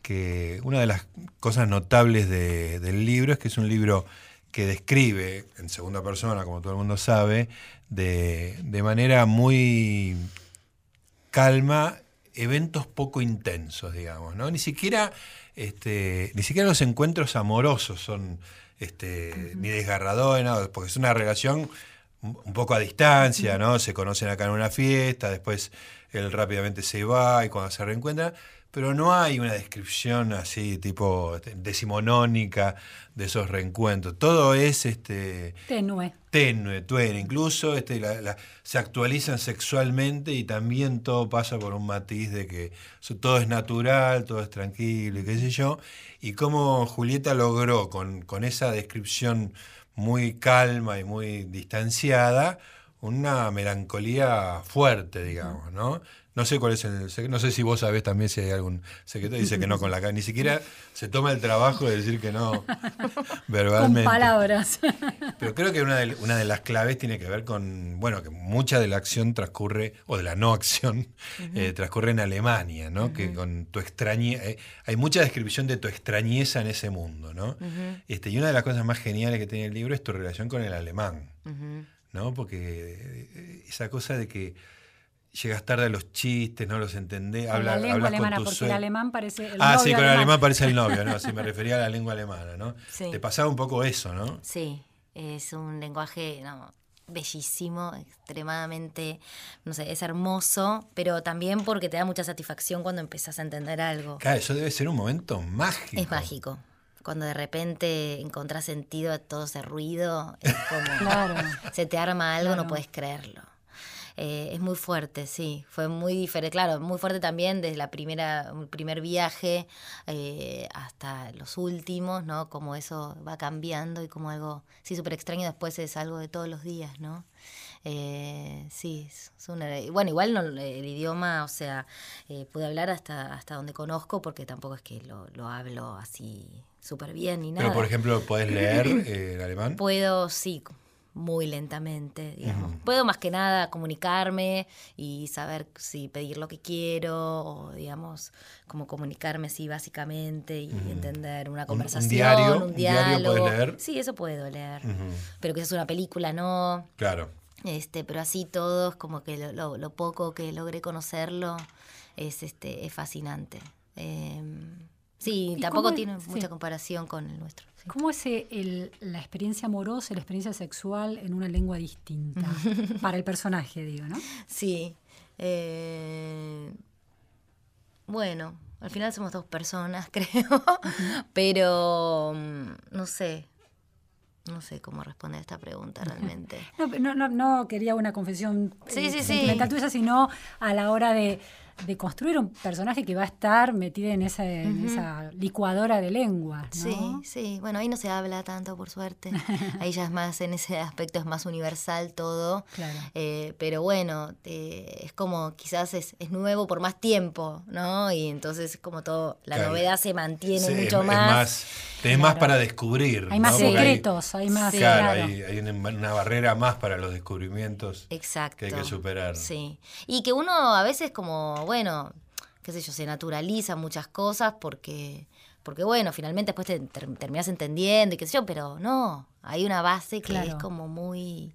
que una de las cosas notables del libro es que es un libro que describe en segunda persona, como todo el mundo sabe, de, de manera muy calma eventos poco intensos, digamos, ¿no? Ni siquiera, este, ni siquiera los encuentros amorosos son este, ni desgarradores, porque es una relación un poco a distancia, ¿no? Se conocen acá en una fiesta, después él rápidamente se va y cuando se reencuentra pero no hay una descripción así tipo este, decimonónica de esos reencuentros. Todo es este tenue. Tenue. Incluso este, se actualizan sexualmente y también todo pasa por un matiz de que todo es natural, todo es tranquilo y qué sé yo. Y cómo Julieta logró con, con esa descripción muy calma y muy distanciada una melancolía fuerte, digamos, ¿no? No sé cuál es el secreto, no sé si vos sabés también si hay algún secreto, dice que no con la cara, ni siquiera se toma el trabajo de decir que no verbalmente. Con palabras. Pero creo que una de, una de las claves tiene que ver con, bueno, que mucha de la acción transcurre, o de la no acción, eh, transcurre en Alemania, ¿no? Que con tu extrañeza, eh, hay mucha descripción de tu extrañeza en ese mundo, ¿no? este, y una de las cosas más geniales que tiene el libro es tu relación con el alemán, ¿no? Porque eh, esa cosa de que llegas tarde a los chistes, no los entendés, habla, la lengua alemana, porque el alemán parece el Ah, sí, con el alemán parece el novio, ¿no? Sí, me refería a la lengua alemana, ¿no? Sí. Te pasaba un poco eso, ¿no? Sí, es un lenguaje bellísimo, extremadamente, no sé, es hermoso, pero también porque te da mucha satisfacción cuando empezás a entender algo. Claro, eso debe ser un momento mágico. Es mágico. Cuando de repente encontrás sentido a todo ese ruido, es como claro. se te arma algo, no puedes creerlo. Eh, es muy fuerte, sí, fue muy diferente, claro, muy fuerte también desde la primera, el primer viaje eh, hasta los últimos, ¿no? Como eso va cambiando y como algo, sí, súper extraño después es algo de todos los días, ¿no? Eh, sí, es bueno, igual no, el idioma, o sea, pude hablar hasta, hasta donde conozco porque tampoco es que lo, lo hablo así súper bien ni nada. Pero, por ejemplo, ¿puedes leer el alemán? Puedo, sí, muy lentamente, digamos. Puedo más que nada comunicarme y saber si pedir lo que quiero o, digamos, como comunicarme así básicamente y entender una conversación, un, diálogo. ¿Un leer? Sí, eso puedo leer. Pero que es una película, no. Claro. Este, pero así todos, como que lo, lo, poco que logré conocerlo es, este, es fascinante. Em, sí, tampoco tiene mucha comparación con el nuestro. ¿Cómo es la experiencia amorosa, la experiencia sexual en una lengua distinta? Para el personaje, digo, ¿no? Sí. Eh, bueno, al final somos dos personas, creo. Pero mm, no sé. No sé cómo responder a esta pregunta realmente. No, no, no, quería una confesión sí, eh, sí, sí. tuya, sino a la hora de de construir un personaje que va a estar metido en esa, esa licuadora de lengua. Sí, sí. Bueno, ahí no se habla tanto, por suerte. ahí ya es más, en ese aspecto es más universal todo. Claro. Eh, pero bueno, eh, es como quizás es, nuevo por más tiempo, ¿no? Y entonces como todo, la novedad se mantiene mucho más. Tenés más para descubrir. Hay más secretos, hay, más. Claro, Hay, una, barrera más para los descubrimientos Exacto. que hay que superar. Sí. Y que uno a veces como bueno, qué sé yo, se naturaliza muchas cosas porque, porque bueno, finalmente después te terminas entendiendo y qué sé yo, pero no, hay una base que es como muy,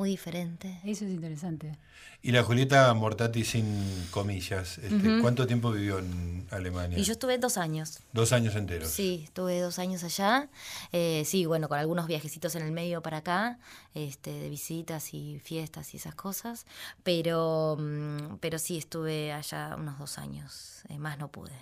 muy diferente. Eso es interesante. Y la Julieta Mortati sin comillas, este, ¿cuánto tiempo vivió en Alemania? Y yo estuve dos años. Dos años enteros. Sí, estuve dos años allá. Eh, sí, bueno, con algunos viajecitos en el medio para acá, este, de visitas y fiestas y esas cosas. Pero, mm, pero sí, estuve allá unos dos años. Eh, más no pude.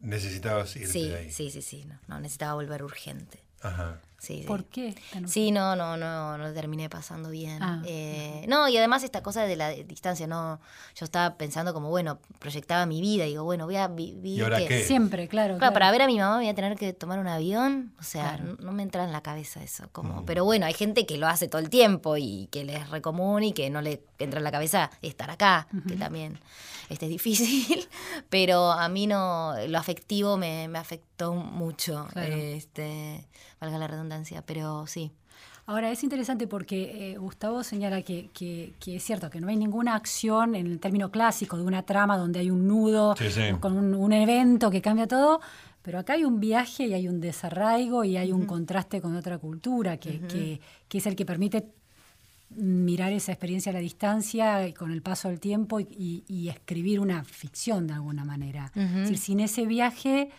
¿Necesitabas irte sí, de ahí? Sí, sí, sí. No, no necesitaba volver urgente. Ajá. Sí, ¿Por qué? Sí, no, no, no, no terminé pasando bien. Ah, eh, no, y además esta cosa de la distancia, no, yo estaba pensando como, bueno, proyectaba mi vida, digo, bueno, voy a vivir. ¿Y ahora qué? Siempre, claro, claro, Para ver a mi mamá voy a tener que tomar un avión, o sea, no, me entra en la cabeza eso. Como, mm. Pero bueno, hay gente que lo hace todo el tiempo y que le es recomún y que no le entra en la cabeza estar acá, que también este, es difícil, pero a mí no, lo afectivo me, me afectó mucho, este, valga la redundancia, pero sí. Ahora, es interesante porque eh, Gustavo señala que, que, es cierto que no hay ninguna acción en el término clásico de una trama donde hay un nudo con un, evento que cambia todo, pero acá hay un viaje y hay un desarraigo y hay un contraste con otra cultura que, que, es el que permite mirar esa experiencia a la distancia con el paso del tiempo y, escribir una ficción de alguna manera. Es decir, sin ese viaje,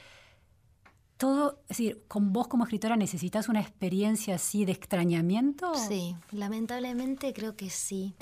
todo, es decir, con vos como escritora necesitas una experiencia así de extrañamiento. Sí, lamentablemente creo que sí.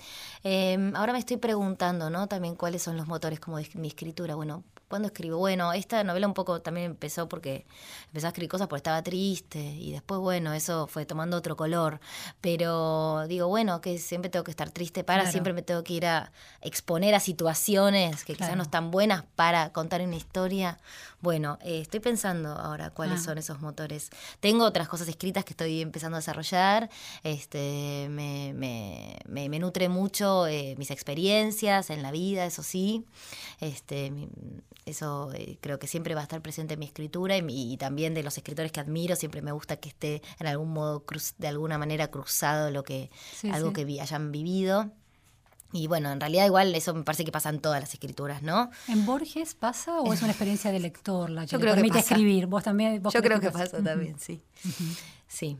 Em, ahora me estoy preguntando, ¿no? También cuáles son los motores como de mi escritura. Bueno, ¿Cuándo escribo? Bueno, esta novela un poco también empezó porque empecé a escribir cosas porque estaba triste y después, bueno, eso fue tomando otro color. Pero digo, bueno, que siempre tengo que estar triste para, siempre me tengo que ir a exponer a situaciones que quizás no están buenas para contar una historia. Bueno, eh, estoy pensando ahora cuáles ah. son esos motores. Tengo otras cosas escritas que estoy empezando a desarrollar. Este, me, me, me, nutre mucho eh, mis experiencias en la vida, eso sí. Este, eso eh, creo que siempre va a estar presente en mi escritura y, también de los escritores que admiro, siempre me gusta que esté en algún modo, de alguna manera cruzado lo que, algo que hayan vivido. Y bueno, en realidad igual eso me parece que pasa en todas las escrituras, ¿no? ¿En Borges pasa o es una experiencia de lector la que Yo creo permite escribir? ¿Vos también? Yo creo que pasa, también, sí. Sí.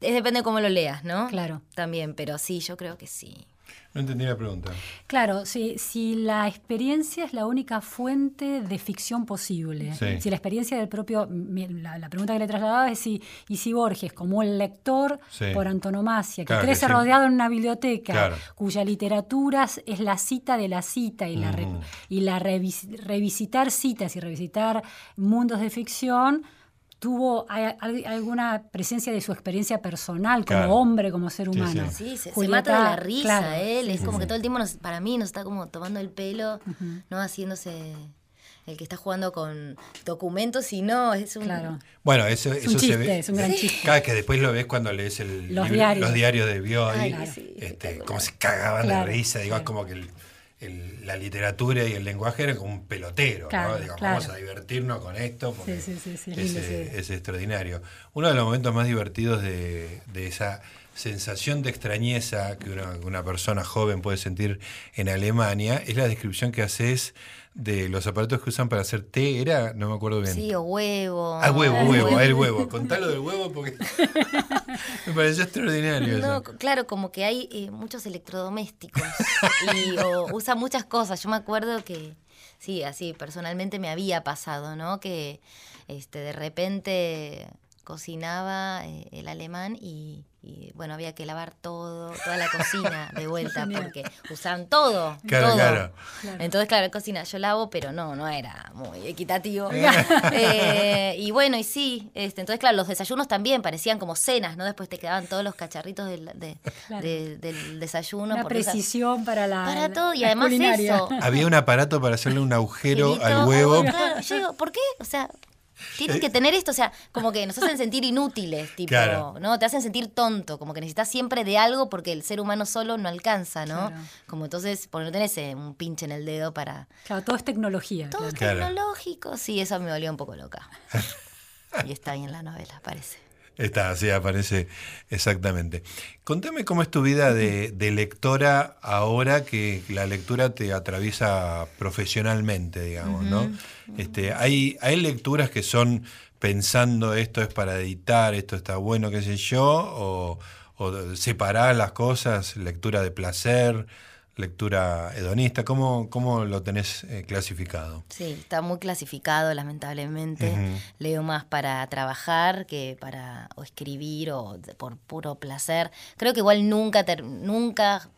Es depende de cómo lo leas, ¿no? Claro. También, pero sí, yo creo que sí. No entendí la pregunta. Claro, si, si la experiencia es la única fuente de ficción posible, si la experiencia del propio, la, pregunta que le trasladaba es si, y si Borges, como el lector por antonomasia, que crece rodeado en una biblioteca, cuya literatura es la cita de la cita y la, y la revisitar citas y revisitar mundos de ficción, tuvo alguna presencia de su experiencia personal como hombre, como ser humano. Sí, se, mata de la risa él, es como que todo el tiempo para mí nos está como tomando el pelo, no haciéndose el que está jugando con documentos y no, es un... Bueno, eso, es un chiste, se ve. Es un gran chiste. Cada que después lo ves cuando lees el los, diarios. los diarios. de Bioy, este, cómo se cagaban de risa, digo, es como que el, la literatura y el lenguaje era como un pelotero, ¿no? vamos a divertirnos con esto porque es, extraordinario. Uno de los momentos más divertidos de, esa sensación de extrañeza que una, una, persona joven puede sentir en Alemania es la descripción que haces de los aparatos que usan para hacer té, era, no me acuerdo bien. Sí, o huevo. Ah, huevo, huevo, el huevo. Contalo del huevo porque me pareció extraordinario. No, claro, como que hay eh, muchos electrodomésticos y o usa muchas cosas. Yo me acuerdo que, sí, así personalmente me había pasado, ¿no? Que este, de repente cocinaba eh, el alemán y y bueno, había que lavar todo, toda la cocina de vuelta porque usaban todo. Claro, Claro. Entonces, claro, cocina yo lavo, pero no, no era muy equitativo. Eh, y bueno, y sí, este, entonces, claro, los desayunos también parecían como cenas, ¿no? Después te quedaban todos los cacharritos del, del desayuno. Una precisión para la. Para todo, y además eso. Había un aparato para hacerle un agujero al huevo. Claro, yo digo, ¿por qué? O sea, tienen que tener esto, o sea, como que nos hacen sentir inútiles, tipo, ¿no? Te hacen sentir tonto, como que necesitas siempre de algo porque el ser humano solo no alcanza, ¿no? Como entonces, porque no tenés eh, un pinche en el dedo para... Claro, todo es tecnología. Todo es tecnológico, sí, eso me volvió un poco loca. y está ahí en la novela, parece. Está, sí, aparece exactamente. Contame cómo es tu vida de, lectora ahora que la lectura te atraviesa profesionalmente, digamos, ¿no? Este, hay, hay lecturas que son pensando esto es para editar, esto está bueno, qué sé yo, o, o separar las cosas, lectura de placer, lectura hedonista. ¿Cómo, cómo lo tenés eh, clasificado? Sí, está muy clasificado, lamentablemente. Leo más para trabajar que para o escribir o por puro placer. Creo que igual nunca, nunca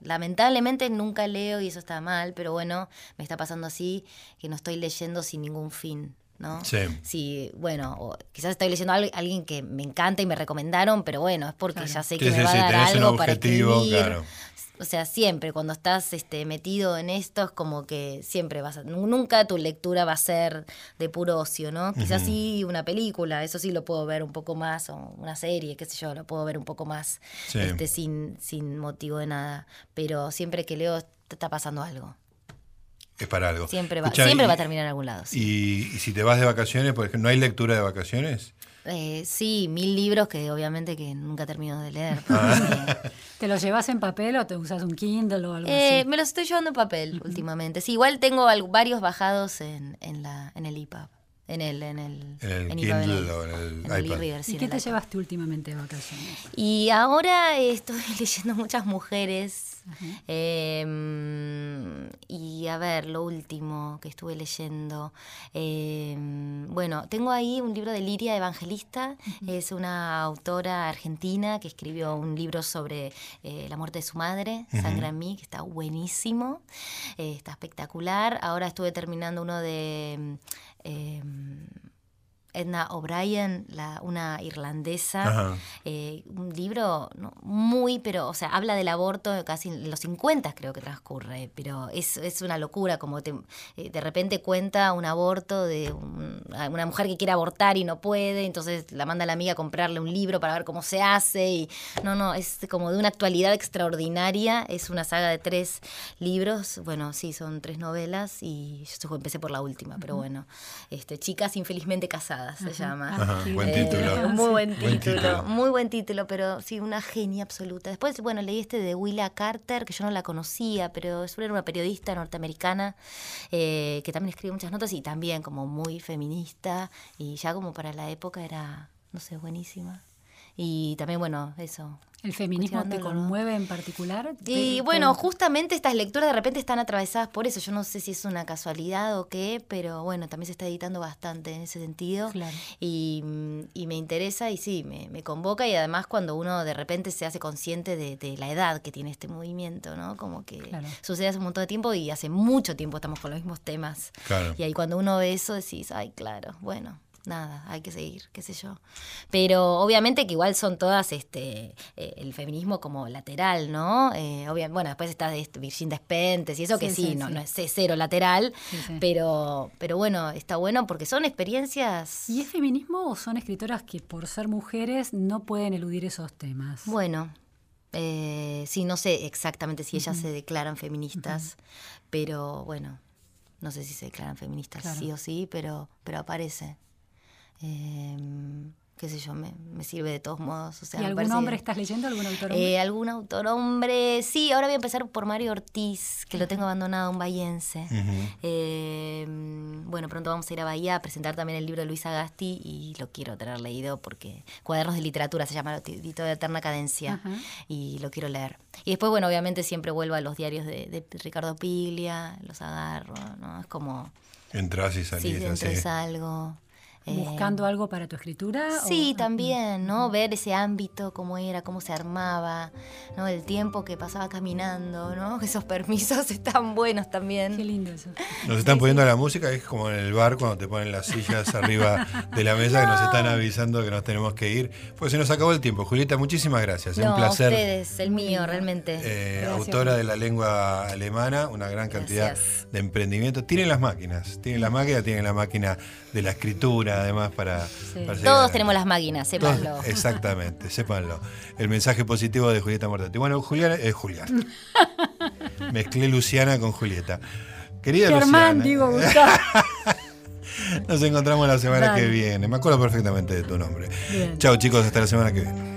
lamentablemente nunca leo y eso está mal, pero bueno, me está pasando así, que no estoy leyendo sin ningún fin. ¿No? Sí. Si, bueno, quizás estoy leyendo a alguien que me encanta y me recomendaron, pero bueno, es porque ya sé que me va a dar algo para escribir. Claro. O sea, siempre cuando estás este, metido en esto es como que siempre vas a, nunca tu lectura va a ser de puro ocio, ¿no? Quizás sí una película, eso sí lo puedo ver un poco más, o una serie, qué sé yo, lo puedo ver un poco más este, sin, sin motivo de nada. Pero siempre que leo está pasando algo. Es para algo. Siempre va, siempre va a terminar en algún lado. Y, si te vas de vacaciones, por ejemplo, ¿no hay lectura de vacaciones? Eh, sí, mil libros que obviamente que nunca termino de leer. Ah. ¿Te los llevas en papel o te usas un Kindle o algo eh, así? Me los estoy llevando en papel últimamente. Sí, igual tengo varios bajados en, en, la, en el iPad. En el, en el, en el Kindle o en el, iPad. ¿Y qué te llevaste últimamente de vacaciones? Y ahora estoy leyendo muchas mujeres Em, y a ver, lo último que estuve leyendo. Em, bueno, tengo ahí un libro de Liria Evangelista. Es una autora argentina que escribió un libro sobre eh, la muerte de su madre, Sangra en mí, que está buenísimo. Eh, está espectacular. Ahora estuve terminando uno de. eh, Edna O'Brien, una irlandesa, eh, un libro muy, pero, o sea, habla del aborto casi en los 50 creo que transcurre, pero es, es una locura, como te, eh, de repente cuenta un aborto de una mujer que quiere abortar y no puede, entonces la manda a la amiga a comprarle un libro para ver cómo se hace, y no, no, es como de una actualidad extraordinaria, es una saga de tres libros, bueno, sí, son tres novelas y yo empecé por la última, pero bueno, este, chicas infelizmente casadas se llama. buen título. muy buen título, muy buen título, pero sí, una genia absoluta. Después, bueno, leí este de Willa Carter, que yo no la conocía, pero es una periodista norteamericana eh, que también escribe muchas notas y también como muy feminista y ya como para la época era, no sé, buenísima. Y también, bueno, eso, ¿El feminismo te conmueve en particular? Y bueno, justamente estas lecturas de repente están atravesadas por eso. Yo no sé si es una casualidad o qué, pero bueno, también se está editando bastante en ese sentido. Y, me interesa y sí, me, convoca y además cuando uno de repente se hace consciente de, la edad que tiene este movimiento, ¿no? Como que sucede hace un montón de tiempo y hace mucho tiempo estamos con los mismos temas. Y ahí cuando uno ve eso decís, ay, claro, bueno, nada, hay que seguir, qué sé yo. Pero obviamente que igual son todas este eh, el feminismo como lateral, ¿no? Eh, bueno, después está de Virgin Despentes y eso que sí, no, no es cero lateral, pero pero bueno, está bueno porque son experiencias... ¿Y es feminismo o son escritoras que por ser mujeres no pueden eludir esos temas? Bueno, eh, sí, no sé exactamente si ellas se declaran feministas, pero bueno, no sé si se declaran feministas sí o sí, pero, pero aparece. Eh, qué sé yo, me, sirve de todos modos. O sea, ¿Y algún hombre estás leyendo? ¿Algún autor hombre? Eh, ¿Algún autor hombre? Sí, ahora voy a empezar por Mario Ortiz, que lo tengo abandonado, un bahiense. Eh, bueno, pronto vamos a ir a Bahía a presentar también el libro de Luis Agasti y lo quiero tener leído porque Cuadernos de Literatura se llama Edito de Eterna Cadencia y lo quiero leer. Y después, bueno, obviamente siempre vuelvo a los diarios de, Ricardo Piglia, los agarro, ¿no? Es como... Entras y salís. Sí, entro y salgo. ¿Buscando eh, algo para tu escritura? Sí, también, ¿no? Ver ese ámbito, cómo era, cómo se armaba, ¿no? El tiempo que pasaba caminando, ¿no? Esos permisos están buenos también. Qué lindo eso. Nos están poniendo la música, es como en el bar cuando te ponen las sillas arriba de la mesa que nos están avisando que nos tenemos que ir. Pues se nos acabó el tiempo. Julieta, muchísimas gracias. No, un placer. ustedes, el mío, realmente. Eh, autora de la lengua alemana, una gran cantidad de emprendimiento. Tienen las máquinas, tienen las máquinas, tienen la máquina de la escritura además para... Todos tenemos las máquinas, sépanlo. exactamente, sépanlo. El mensaje positivo de Julieta Mortati. Bueno, Juliana, es eh, Julián. Mezclé Luciana con Julieta. Querida Germán, digo, Nos encontramos la semana que viene. Me acuerdo perfectamente de tu nombre. Chao chicos, hasta la semana que viene.